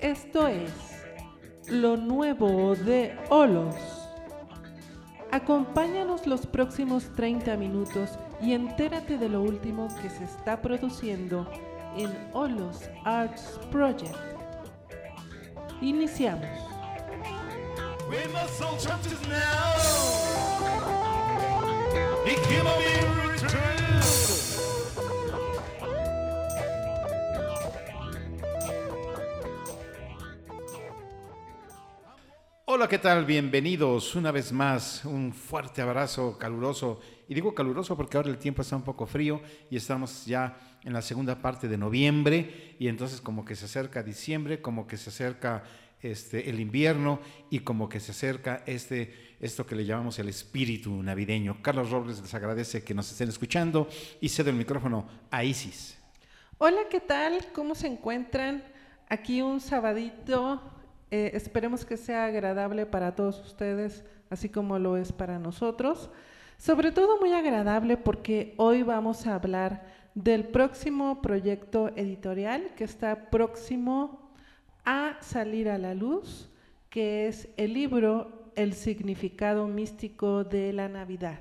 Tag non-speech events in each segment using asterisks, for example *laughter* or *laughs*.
Esto es lo nuevo de Olos. Acompáñanos los próximos 30 minutos y entérate de lo último que se está produciendo en Olos Arts Project. Iniciamos. Hola, ¿qué tal? Bienvenidos una vez más. Un fuerte abrazo caluroso. Y digo caluroso porque ahora el tiempo está un poco frío y estamos ya en la segunda parte de noviembre y entonces como que se acerca diciembre, como que se acerca este, el invierno y como que se acerca este, esto que le llamamos el espíritu navideño. Carlos Robles les agradece que nos estén escuchando y cedo el micrófono a Isis. Hola, ¿qué tal? ¿Cómo se encuentran? Aquí un sabadito. Eh, esperemos que sea agradable para todos ustedes, así como lo es para nosotros. Sobre todo muy agradable porque hoy vamos a hablar del próximo proyecto editorial que está próximo a salir a la luz, que es el libro El significado místico de la Navidad.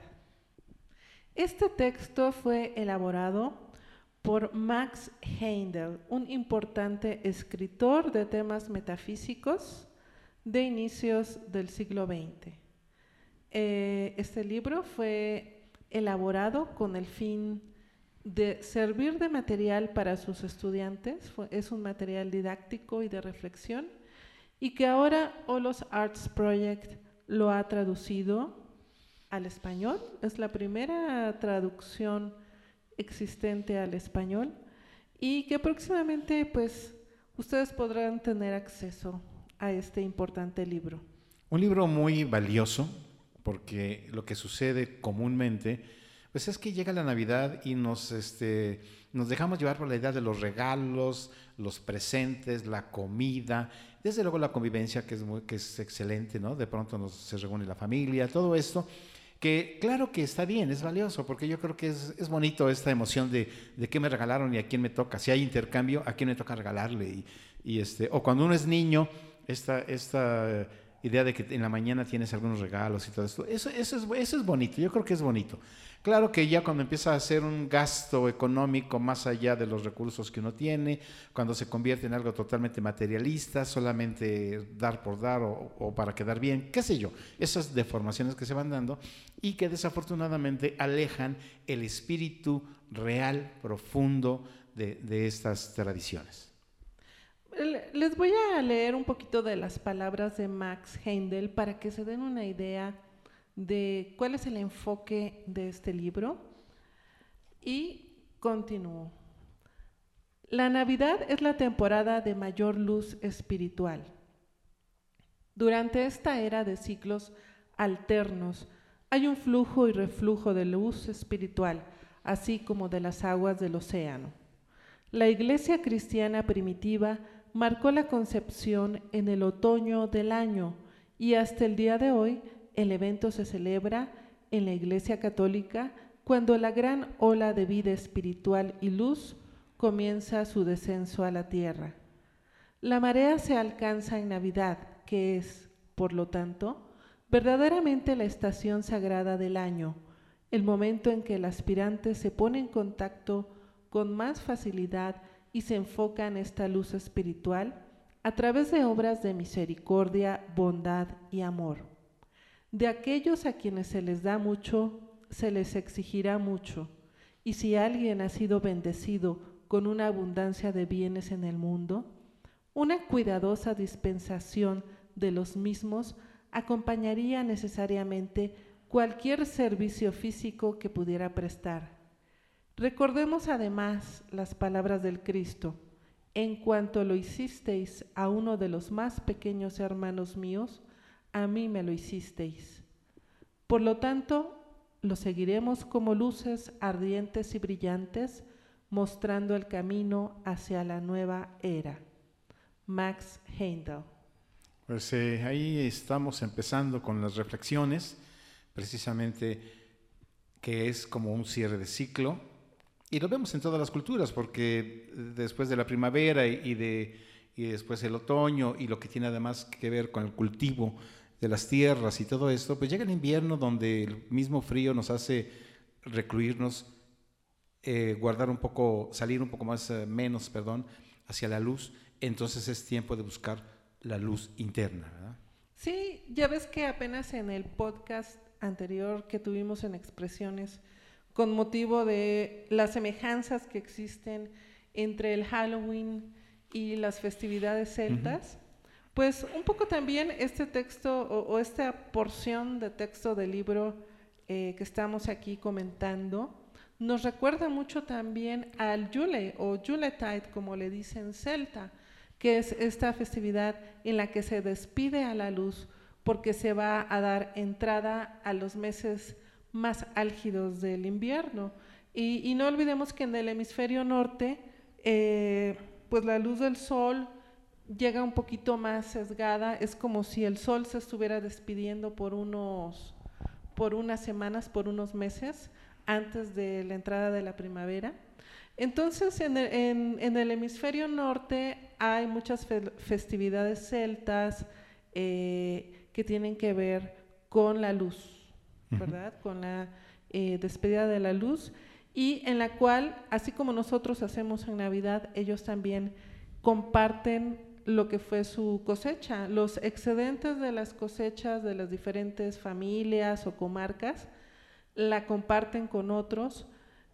Este texto fue elaborado por Max Heindel, un importante escritor de temas metafísicos de inicios del siglo XX. Eh, este libro fue elaborado con el fin de servir de material para sus estudiantes, es un material didáctico y de reflexión, y que ahora Olos Arts Project lo ha traducido al español. Es la primera traducción existente al español y que próximamente pues ustedes podrán tener acceso a este importante libro. Un libro muy valioso porque lo que sucede comúnmente pues es que llega la Navidad y nos, este, nos dejamos llevar por la idea de los regalos, los presentes, la comida, desde luego la convivencia que es, muy, que es excelente, ¿no? De pronto nos, se reúne la familia, todo esto, que claro que está bien, es valioso, porque yo creo que es, es bonito esta emoción de, de qué me regalaron y a quién me toca. Si hay intercambio, a quién me toca regalarle. Y, y este, o cuando uno es niño, esta, esta idea de que en la mañana tienes algunos regalos y todo esto, eso, eso, es, eso es bonito, yo creo que es bonito. Claro que ya cuando empieza a hacer un gasto económico más allá de los recursos que uno tiene, cuando se convierte en algo totalmente materialista, solamente dar por dar o, para quedar bien, qué sé yo, esas deformaciones que se van dando y que desafortunadamente alejan el espíritu real, profundo de estas tradiciones. Le- Les voy a leer un poquito de las palabras de Max Heindel para que se den una idea de cuál es el enfoque de este libro. Y continúo. La Navidad es la temporada de mayor luz espiritual. Durante esta era de ciclos alternos hay un flujo y reflujo de luz espiritual, así como de las aguas del océano. La iglesia cristiana primitiva marcó la concepción en el otoño del año y hasta el día de hoy el evento se celebra en la iglesia católica cuando la gran ola de vida espiritual y luz comienza su descenso a la tierra. La marea se alcanza en Navidad, que es, por lo tanto, verdaderamente la estación sagrada del año, el momento en que el aspirante se pone en contacto con más facilidad y se enfoca en esta luz espiritual a través de obras de misericordia, bondad y amor. De aquellos a quienes se les da mucho, se les exigirá mucho, y si alguien ha sido bendecido con una abundancia de bienes en el mundo, una cuidadosa dispensación de los mismos acompañaría necesariamente cualquier servicio físico que pudiera prestar. Recordemos además las palabras del Cristo. En cuanto lo hicisteis a uno de los más pequeños hermanos míos, a mí me lo hicisteis. Por lo tanto, lo seguiremos como luces ardientes y brillantes, mostrando el camino hacia la nueva era. Max Heindel. Pues eh, ahí estamos empezando con las reflexiones, precisamente que es como un cierre de ciclo. Y lo vemos en todas las culturas, porque después de la primavera y de, y después el otoño y lo que tiene además que ver con el cultivo de las tierras y todo esto, pues llega el invierno donde el mismo frío nos hace recluirnos, eh, guardar un poco, salir un poco más, eh, menos, perdón, hacia la luz. Entonces es tiempo de buscar la luz interna. ¿verdad? Sí, ya ves que apenas en el podcast anterior que tuvimos en expresiones, con motivo de las semejanzas que existen entre el Halloween y las festividades celtas, pues un poco también este texto o, o esta porción de texto del libro eh, que estamos aquí comentando nos recuerda mucho también al Yule o Yuletide, como le dicen celta, que es esta festividad en la que se despide a la luz porque se va a dar entrada a los meses más álgidos del invierno. Y, no olvidemos que en el hemisferio norte, eh, pues la luz del sol llega un poquito más sesgada, es como si el sol se estuviera despidiendo por unos por unas semanas, por unos meses antes de la entrada de la primavera. Entonces, en el, hemisferio norte hay muchas fe festividades celtas eh, que tienen que ver con la luz, ¿verdad? Con la eh, despedida de la luz y en la cual, así como nosotros hacemos en Navidad, ellos también comparten lo que fue su cosecha, los excedentes de las cosechas de las diferentes familias o comarcas, la comparten con otros,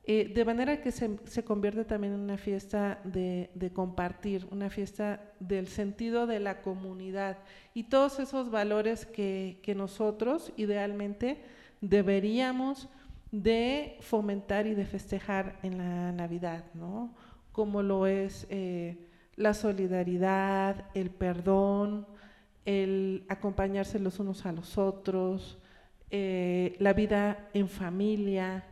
eh, de manera que se, se, convierte también en una fiesta de, de, compartir, una fiesta del sentido de la comunidad. Y todos esos valores que, que nosotros idealmente deberíamos de fomentar y de festejar en la Navidad, ¿no? Como lo es eh, la solidaridad, el perdón, el acompañarse los unos a los otros, eh, la vida en familia,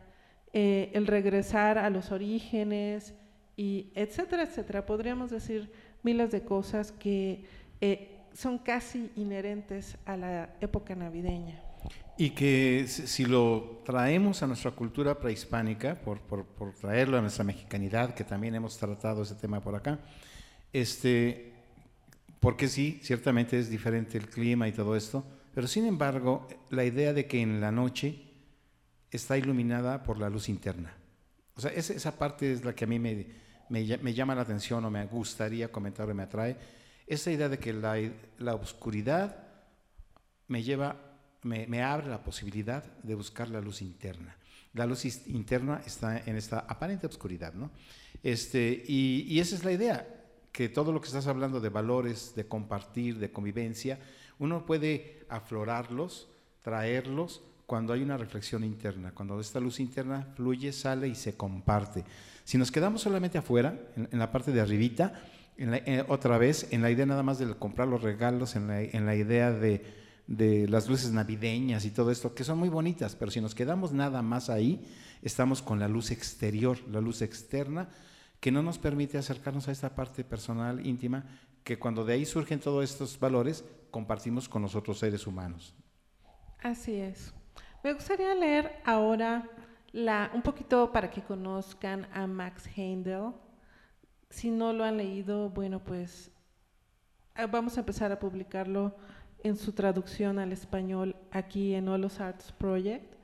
eh, el regresar a los orígenes, y etcétera, etcétera. Podríamos decir miles de cosas que son casi inherentes a la época navideña. Y que si lo traemos a nuestra cultura prehispánica, por, por, por, traerlo a nuestra mexicanidad, que también hemos tratado ese tema por acá, este, porque sí, ciertamente es diferente el clima y todo esto, pero sin embargo, la idea de que en la noche está iluminada por la luz interna. O sea, esa, esa parte es la que a mí me, me, me, llama la atención o me gustaría comentar o me atrae. Esa idea de que la, la oscuridad me lleva me, abre la posibilidad de buscar la luz interna. La luz interna está en esta aparente oscuridad, ¿no? Este, y, esa es la idea, que todo lo que estás hablando de valores, de compartir, de convivencia, uno puede aflorarlos, traerlos cuando hay una reflexión interna, cuando esta luz interna fluye, sale y se comparte. Si nos quedamos solamente afuera, en, la parte de arribita, en, otra vez, en la idea nada más de comprar los regalos, en la idea de de las luces navideñas y todo esto, que son muy bonitas, pero si nos quedamos nada más ahí, estamos con la luz exterior, la luz externa, que no nos permite acercarnos a esta parte personal, íntima, que cuando de ahí surgen todos estos valores, compartimos con los otros seres humanos. Así es. Me gustaría leer ahora la, un poquito para que conozcan a Max Heindel. Si no lo han leído, bueno, pues vamos a empezar a publicarlo en su traducción al español aquí en Olos Arts Project.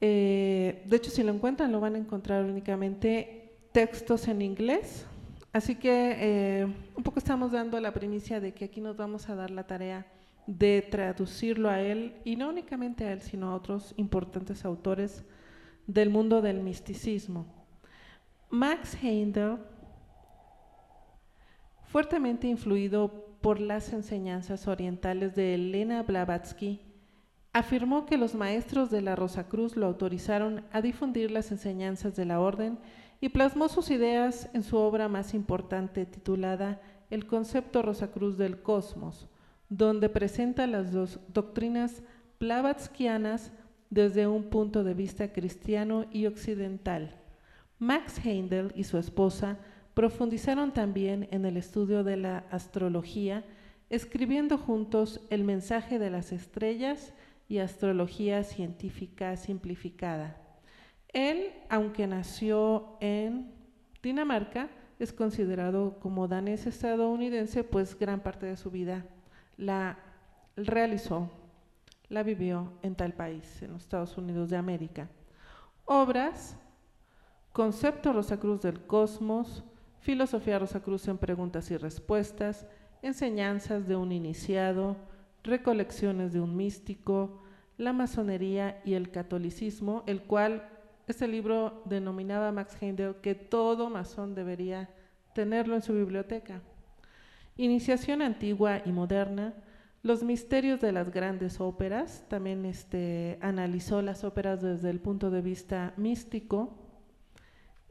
Eh, de hecho, si lo encuentran, lo van a encontrar únicamente textos en inglés. Así que eh, un poco estamos dando la primicia de que aquí nos vamos a dar la tarea de traducirlo a él, y no únicamente a él, sino a otros importantes autores del mundo del misticismo. Max Heindel, fuertemente influido por las enseñanzas orientales de Elena Blavatsky, afirmó que los maestros de la Rosacruz lo autorizaron a difundir las enseñanzas de la orden y plasmó sus ideas en su obra más importante titulada El concepto Rosacruz del cosmos, donde presenta las dos doctrinas blavatskianas desde un punto de vista cristiano y occidental. Max Heindel y su esposa profundizaron también en el estudio de la astrología, escribiendo juntos El mensaje de las estrellas y Astrología científica simplificada. Él, aunque nació en Dinamarca, es considerado como danés estadounidense, pues gran parte de su vida la realizó, la vivió en tal país, en los Estados Unidos de América. Obras, Concepto Rosacruz del Cosmos, Filosofía Rosacruz en Preguntas y Respuestas, Enseñanzas de un Iniciado, Recolecciones de un Místico, La Masonería y el Catolicismo, el cual este libro denominaba Max Heindel que todo masón debería tenerlo en su biblioteca. Iniciación antigua y moderna, los misterios de las grandes óperas, también este, analizó las óperas desde el punto de vista místico,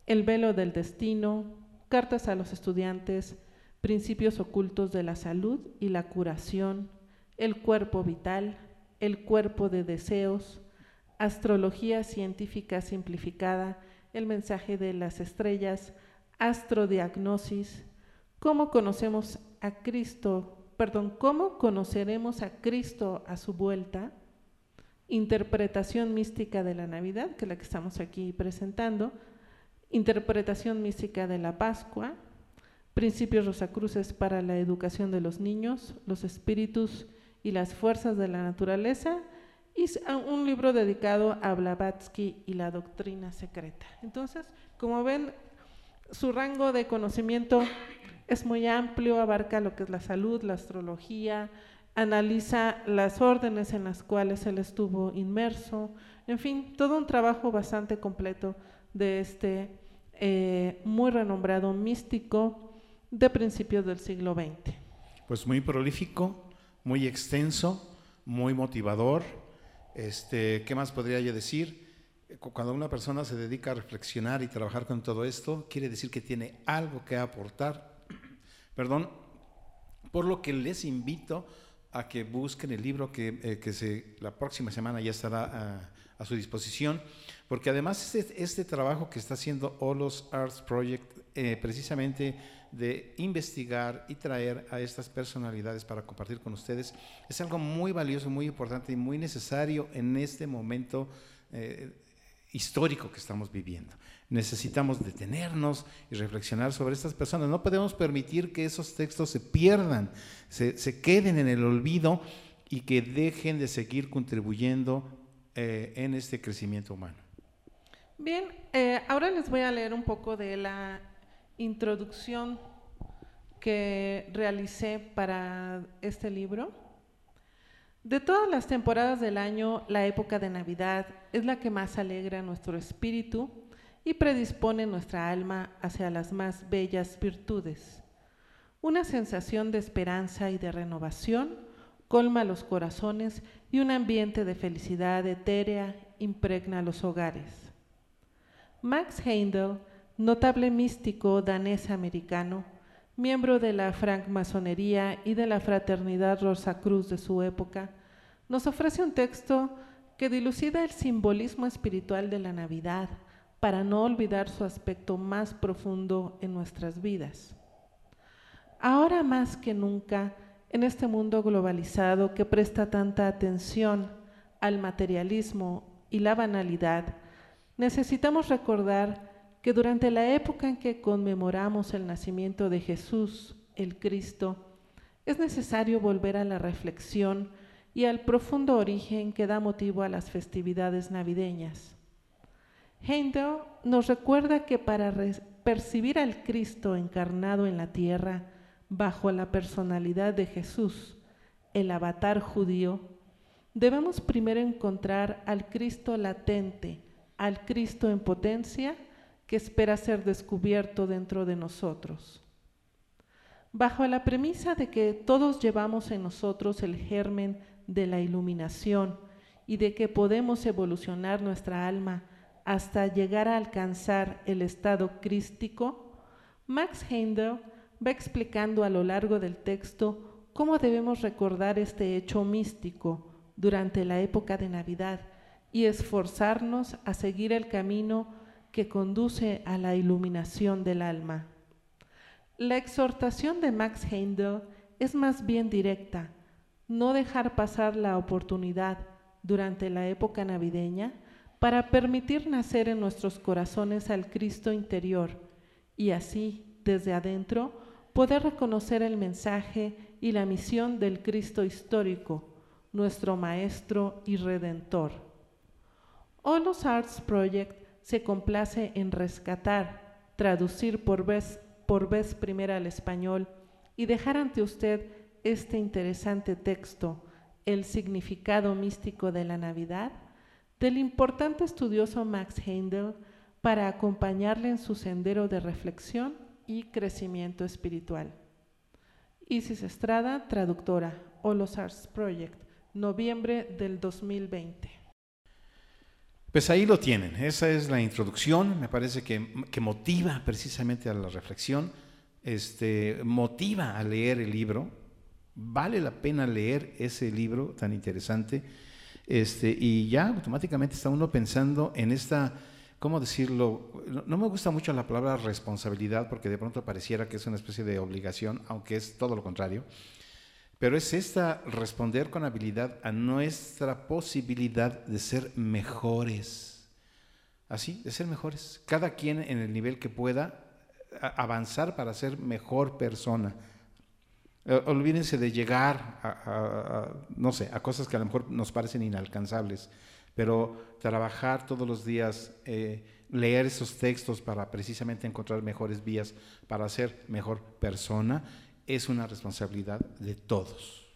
el velo del destino, cartas a los estudiantes, principios ocultos de la salud y la curación, el cuerpo vital, el cuerpo de deseos, astrología científica simplificada, el mensaje de las estrellas, astrodiagnosis, cómo conocemos a Cristo perdón, ¿cómo conoceremos a Cristo a su vuelta? Interpretación mística de la Navidad, que es la que estamos aquí presentando, interpretación mística de la Pascua, principios rosacruces para la educación de los niños, los espíritus y las fuerzas de la naturaleza, y un libro dedicado a Blavatsky y la doctrina secreta. Entonces, como ven, su rango de conocimiento es muy amplio, abarca lo que es la salud, la astrología, analiza las órdenes en las cuales él estuvo inmerso, en fin, todo un trabajo bastante completo de este eh, muy renombrado místico de principios del siglo XX. Pues muy prolífico, muy extenso, muy motivador. Este, ¿Qué más podría yo decir? Cuando una persona se dedica a reflexionar y trabajar con todo esto, quiere decir que tiene algo que aportar perdón, por lo que les invito a que busquen el libro que, eh, se, la próxima semana ya estará a, su disposición, porque además este, este, trabajo que está haciendo Olos Arts Project, eh, precisamente de investigar y traer a estas personalidades para compartir con ustedes, es algo muy valioso, muy importante y muy necesario en este momento eh, histórico que estamos viviendo necesitamos detenernos y reflexionar sobre estas personas. No podemos permitir que esos textos se pierdan, se, queden en el olvido y que dejen de seguir contribuyendo eh, en este crecimiento humano. Bien, eh, ahora les voy a leer un poco de la introducción que realicé para este libro. De todas las temporadas del año, la época de Navidad es la que más alegra nuestro espíritu y predispone nuestra alma hacia las más bellas virtudes. Una sensación de esperanza y de renovación colma los corazones y un ambiente de felicidad etérea impregna los hogares. Max Heindel, notable místico danés-americano, miembro de la francmasonería y de la fraternidad Rosacruz de su época, nos ofrece un texto que dilucida el simbolismo espiritual de la Navidad, para no olvidar su aspecto más profundo en nuestras vidas. Ahora más que nunca, en este mundo globalizado que presta tanta atención al materialismo y la banalidad, necesitamos recordar que durante la época en que conmemoramos el nacimiento de Jesús, el Cristo, es necesario volver a la reflexión y al profundo origen que da motivo a las festividades navideñas. Heindel nos recuerda que para percibir al Cristo encarnado en la tierra bajo la personalidad de Jesús, el avatar judío, debemos primero encontrar al Cristo latente, al Cristo en potencia que espera ser descubierto dentro de nosotros. Bajo la premisa de que todos llevamos en nosotros el germen de la iluminación y de que podemos evolucionar nuestra alma hasta llegar a alcanzar el estado crístico, Max Heindel va explicando a lo largo del texto cómo debemos recordar este hecho místico durante la época de Navidad y esforzarnos a seguir el camino que conduce a la iluminación del alma. La exhortación de Max Heindel es más bien directa, no dejar pasar la oportunidad durante la época navideña para permitir nacer en nuestros corazones al Cristo interior y así desde adentro, poder reconocer el mensaje y la misión del Cristo histórico, nuestro Maestro y Redentor. Olos Arts Project se complace en rescatar, traducir por vez, por vez primera al español y dejar ante usted este interesante texto, El significado místico de la Navidad, del importante estudioso Max Heindel, para acompañarle en su sendero de reflexión y crecimiento espiritual. Isis Estrada, traductora, Olos Arts Project, noviembre del 2020. Pues ahí lo tienen, esa es la introducción, me parece que, que motiva precisamente a la reflexión, este, motiva a leer el libro, vale la pena leer ese libro tan interesante, este, y ya automáticamente está uno pensando en esta ¿cómo decirlo? No me gusta mucho la palabra responsabilidad porque de pronto pareciera que es una especie de obligación, aunque es todo lo contrario. Pero es esta responder con habilidad a nuestra posibilidad de ser mejores. Así, de ser mejores. Cada quien en el nivel que pueda avanzar para ser mejor persona. Eh, olvídense de llegar a, no sé, a cosas que a lo mejor nos parecen inalcanzables pero trabajar todos los días, eh, leer esos textos para precisamente encontrar mejores vías para ser mejor persona, es una responsabilidad de todos.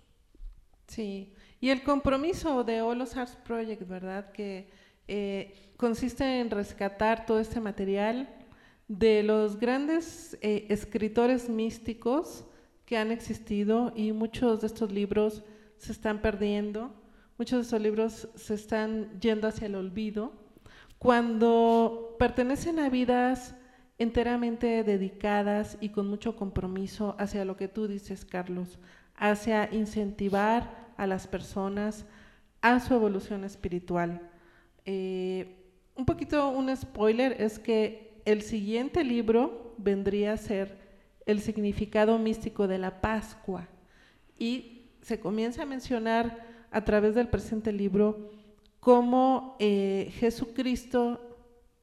Sí, y el compromiso de All Arts Project, ¿verdad? Que eh, consiste en rescatar todo este material de los grandes eh, escritores místicos que han existido y muchos de estos libros se están perdiendo muchos de esos libros se están yendo hacia el olvido, cuando pertenecen a vidas enteramente dedicadas y con mucho compromiso hacia lo que tú dices, Carlos, hacia incentivar a las personas a su evolución espiritual. Eh, un poquito un spoiler es que el siguiente libro vendría a ser el significado místico de la Pascua y se comienza a mencionar a través del presente libro cómo eh, Jesucristo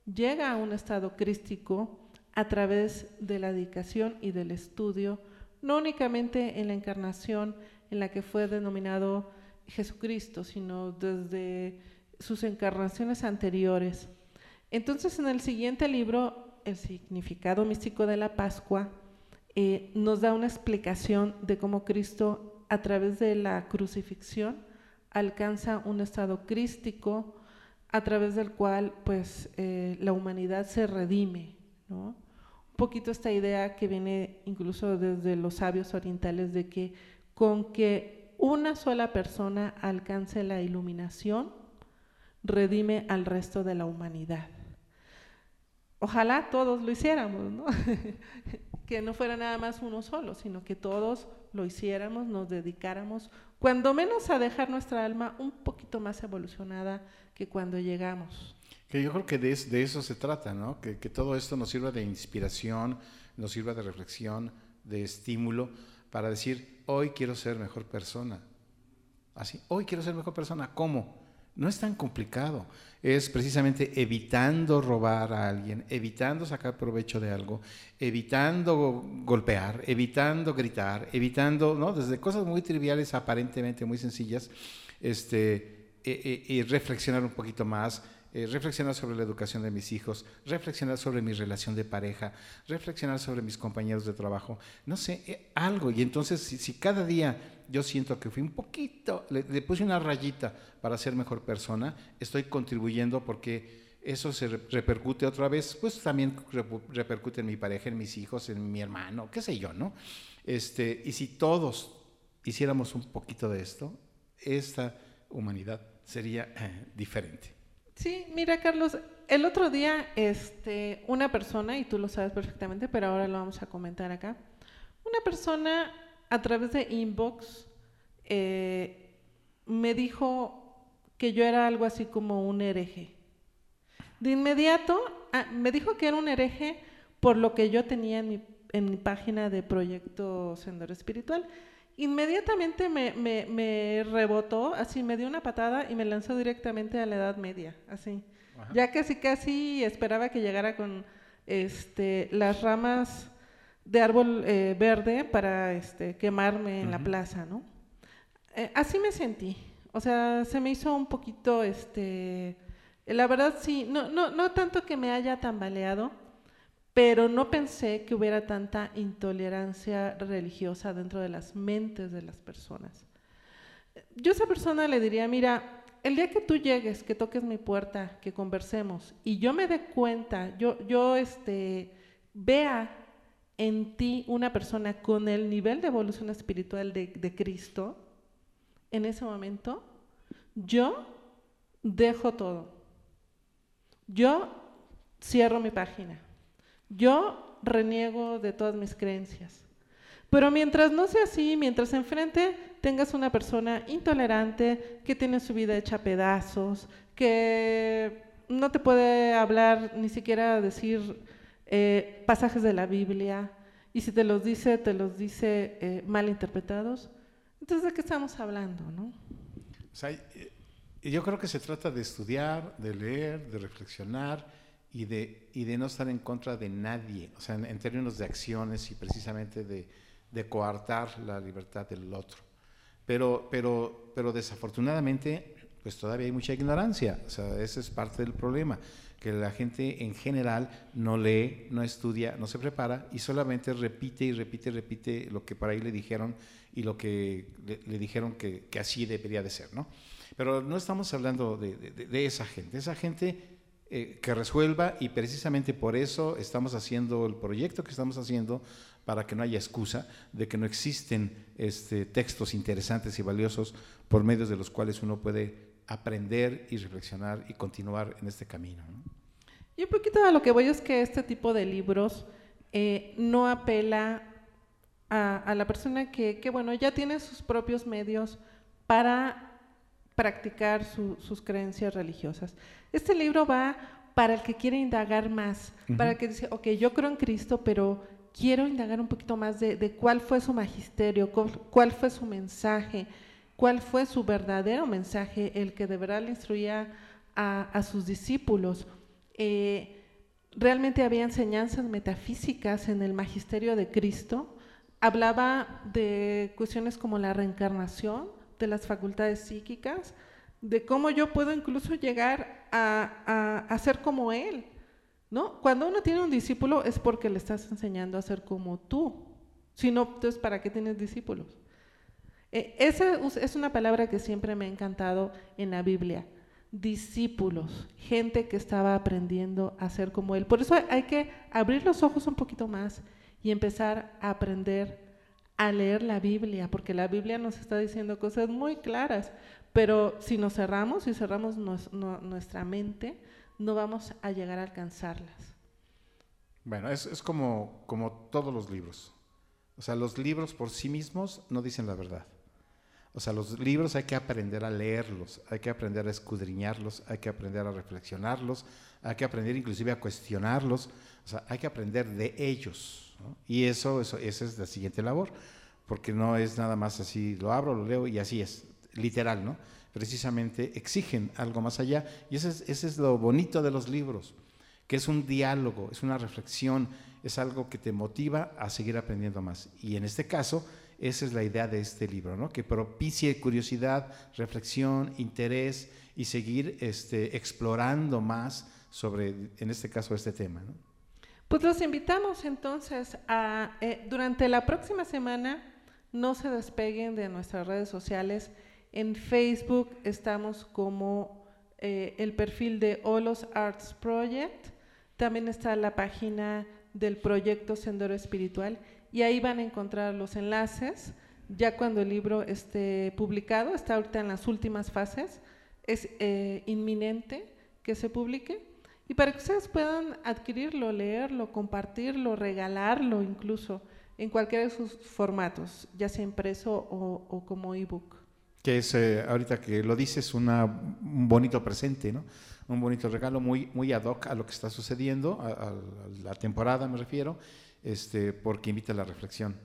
llega a un estado crístico a través de la dedicación y del estudio, no únicamente en la encarnación en la que fue denominado Jesucristo, sino desde sus encarnaciones anteriores. Entonces, en el siguiente libro, El significado místico de la Pascua, eh, nos da una explicación de cómo Cristo, a través de la crucifixión, alcanza un estado crístico a través del cual pues eh, la humanidad se redime, Un poquito esta idea que viene incluso desde los sabios orientales de que con que una sola persona alcance la iluminación, redime al resto de la humanidad. Ojalá todos lo hiciéramos, ¿no? *laughs* que no fuera nada más uno solo, sino que todos lo hiciéramos, nos dedicáramos, cuando menos a dejar nuestra alma un poquito más evolucionada que cuando llegamos. Que yo creo que de, eso se trata, ¿no? Que, todo esto nos sirva de inspiración, nos sirva de reflexión, de estímulo, para decir, hoy quiero ser mejor persona. Así, hoy quiero ser mejor persona. ¿Cómo? No es tan complicado. Es precisamente evitando robar a alguien, evitando sacar provecho de algo, evitando golpear, evitando gritar, evitando, ¿no? Desde cosas muy triviales, aparentemente muy sencillas, este, e, e, y reflexionar un poquito más, eh, reflexionar sobre la educación de mis hijos, reflexionar sobre mi relación de pareja, reflexionar sobre mis compañeros de trabajo, no sé, eh, algo. Y entonces, si, cada día yo siento que fui un poquito, le, puse una rayita para ser mejor persona, estoy contribuyendo porque eso se repercute otra vez, pues también repercute en mi pareja, en mis hijos, en mi hermano, qué sé yo, ¿no? Este, y si todos hiciéramos un poquito de esto, esta humanidad sería eh, diferente. Sí, mira Carlos, el otro día este, una persona, y tú lo sabes perfectamente, pero ahora lo vamos a comentar acá, una persona a través de inbox eh, me dijo que yo era algo así como un hereje. De inmediato ah, me dijo que era un hereje por lo que yo tenía en mi, en mi página de proyecto Sendero Espiritual inmediatamente me, me, rebotó, así me dio una patada y me lanzó directamente a la Edad Media, así. Ya casi casi esperaba que llegara con este, las ramas de árbol eh, verde para este, quemarme en la plaza, ¿no? Eh, así me sentí. O sea, se me hizo un poquito, este, la verdad sí, no, no, no tanto que me haya tambaleado, pero no pensé que hubiera tanta intolerancia religiosa dentro de las mentes de las personas. Yo a esa persona le diría, mira, el día que tú llegues, que toques mi puerta, que conversemos y yo me dé cuenta, yo, yo este, vea en ti una persona con el nivel de evolución espiritual de, de Cristo, en ese momento, yo dejo todo. Yo cierro mi página. Yo reniego de todas mis creencias. Pero mientras no sea así, mientras enfrente tengas una persona intolerante, que tiene su vida hecha a pedazos, que no te puede hablar, ni siquiera decir eh, pasajes de la Biblia, y si te los dice, te los dice eh, mal interpretados, entonces ¿de qué estamos hablando, no? O yo creo que se trata de estudiar, de leer, de reflexionar y de, y de no estar en contra de nadie, o sea, en, en términos de acciones y precisamente de, de coartar la libertad del otro. Pero, pero, pero desafortunadamente, pues todavía hay mucha ignorancia, o sea, ese es parte del problema, que la gente en general no lee, no estudia, no se prepara y solamente repite y repite y repite lo que por ahí le dijeron y lo que le, le dijeron que, que así debería de ser, ¿no? Pero no estamos hablando de, de- de esa gente, esa gente eh, que resuelva y precisamente por eso estamos haciendo el proyecto que estamos haciendo para que no haya excusa de que no existen este, textos interesantes y valiosos por medios de los cuales uno puede aprender y reflexionar y continuar en este camino. ¿no? Y un poquito a lo que voy es que este tipo de libros eh, no apela a, la persona que, que, bueno, ya tiene sus propios medios para practicar su- sus creencias religiosas. Este libro va para el que quiere indagar más, para el que dice, ok, yo creo en Cristo, pero quiero indagar un poquito más de, de cuál fue su magisterio, cuál, cuál fue su mensaje, cuál fue su verdadero mensaje, el que de verdad le instruía a, a sus discípulos. Eh, realmente había enseñanzas metafísicas en el magisterio de Cristo. Hablaba de cuestiones como la reencarnación, de las facultades psíquicas, de cómo yo puedo incluso llegar a, a, a ser como Él. ¿no? Cuando uno tiene un discípulo es porque le estás enseñando a ser como tú. Si no, entonces, ¿para qué tienes discípulos? Eh, esa es una palabra que siempre me ha encantado en la Biblia. Discípulos, gente que estaba aprendiendo a ser como Él. Por eso hay que abrir los ojos un poquito más y empezar a aprender a leer la Biblia, porque la Biblia nos está diciendo cosas muy claras, pero si nos cerramos, si cerramos nuestra mente, no vamos a llegar a alcanzarlas. Bueno, es, es como, como todos los libros. O sea, los libros por sí mismos no dicen la verdad. O sea, los libros hay que aprender a leerlos, hay que aprender a escudriñarlos, hay que aprender a reflexionarlos, hay que aprender inclusive a cuestionarlos, o sea, hay que aprender de ellos. Y eso, eso, esa es la siguiente labor, porque no es nada más así, lo abro, lo leo y así es, literal, ¿no? Precisamente exigen algo más allá y ese es, ese es lo bonito de los libros que es un diálogo, es una reflexión, es algo que te motiva a seguir aprendiendo más. Y en este caso, esa es la idea de este libro, ¿no? que propicie curiosidad, reflexión, interés y seguir este, explorando más sobre, en este caso, este tema. Pues los invitamos entonces a, eh, durante la próxima semana, no se despeguen de nuestras redes sociales. En Facebook estamos como eh, el perfil de Olos Arts Project. También está la página del proyecto Sendero Espiritual y ahí van a encontrar los enlaces. Ya cuando el libro esté publicado, está ahorita en las últimas fases, es eh, inminente que se publique. Y para que ustedes puedan adquirirlo, leerlo, compartirlo, regalarlo incluso en cualquiera de sus formatos, ya sea impreso o, o como ebook. Que es, eh, ahorita que lo dices, una, un bonito presente, ¿no? un bonito regalo muy, muy ad hoc a lo que está sucediendo, a, a- a la temporada me refiero, este, porque invita a la reflexión.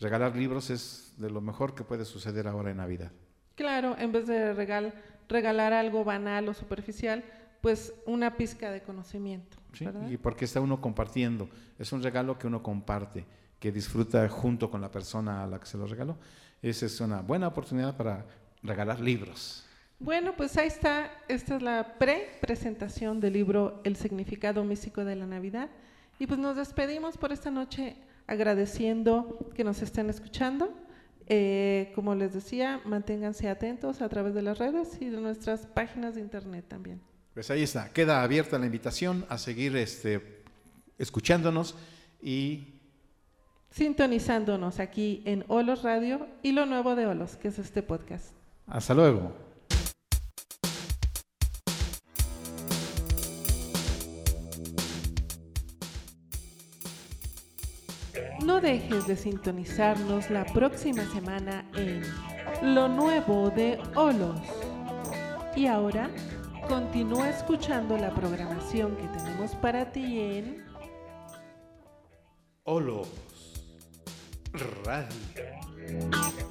Regalar libros es de lo mejor que puede suceder ahora en Navidad. Claro, en vez de regal- regalar algo banal o superficial, pues una pizca de conocimiento. ¿sí? ¿verdad? Y porque está uno compartiendo. Es un regalo que uno comparte, que disfruta junto con la persona a la que se lo regaló. Esa es una buena oportunidad para regalar libros. Bueno, pues ahí está. Esta es la pre-presentación del libro El significado místico de la Navidad. Y pues nos despedimos por esta noche agradeciendo que nos estén escuchando. Eh, como les decía, manténganse atentos a través de las redes y de nuestras páginas de internet también. Pues ahí está, queda abierta la invitación a seguir este, escuchándonos y Sintonizándonos aquí en Olos Radio y lo nuevo de Olos, que es este podcast. hasta luego. No dejes de sintonizarnos la próxima semana en Lo Nuevo de Olos. Y ahora, continúa escuchando la programación que tenemos para ti en Olos Radio.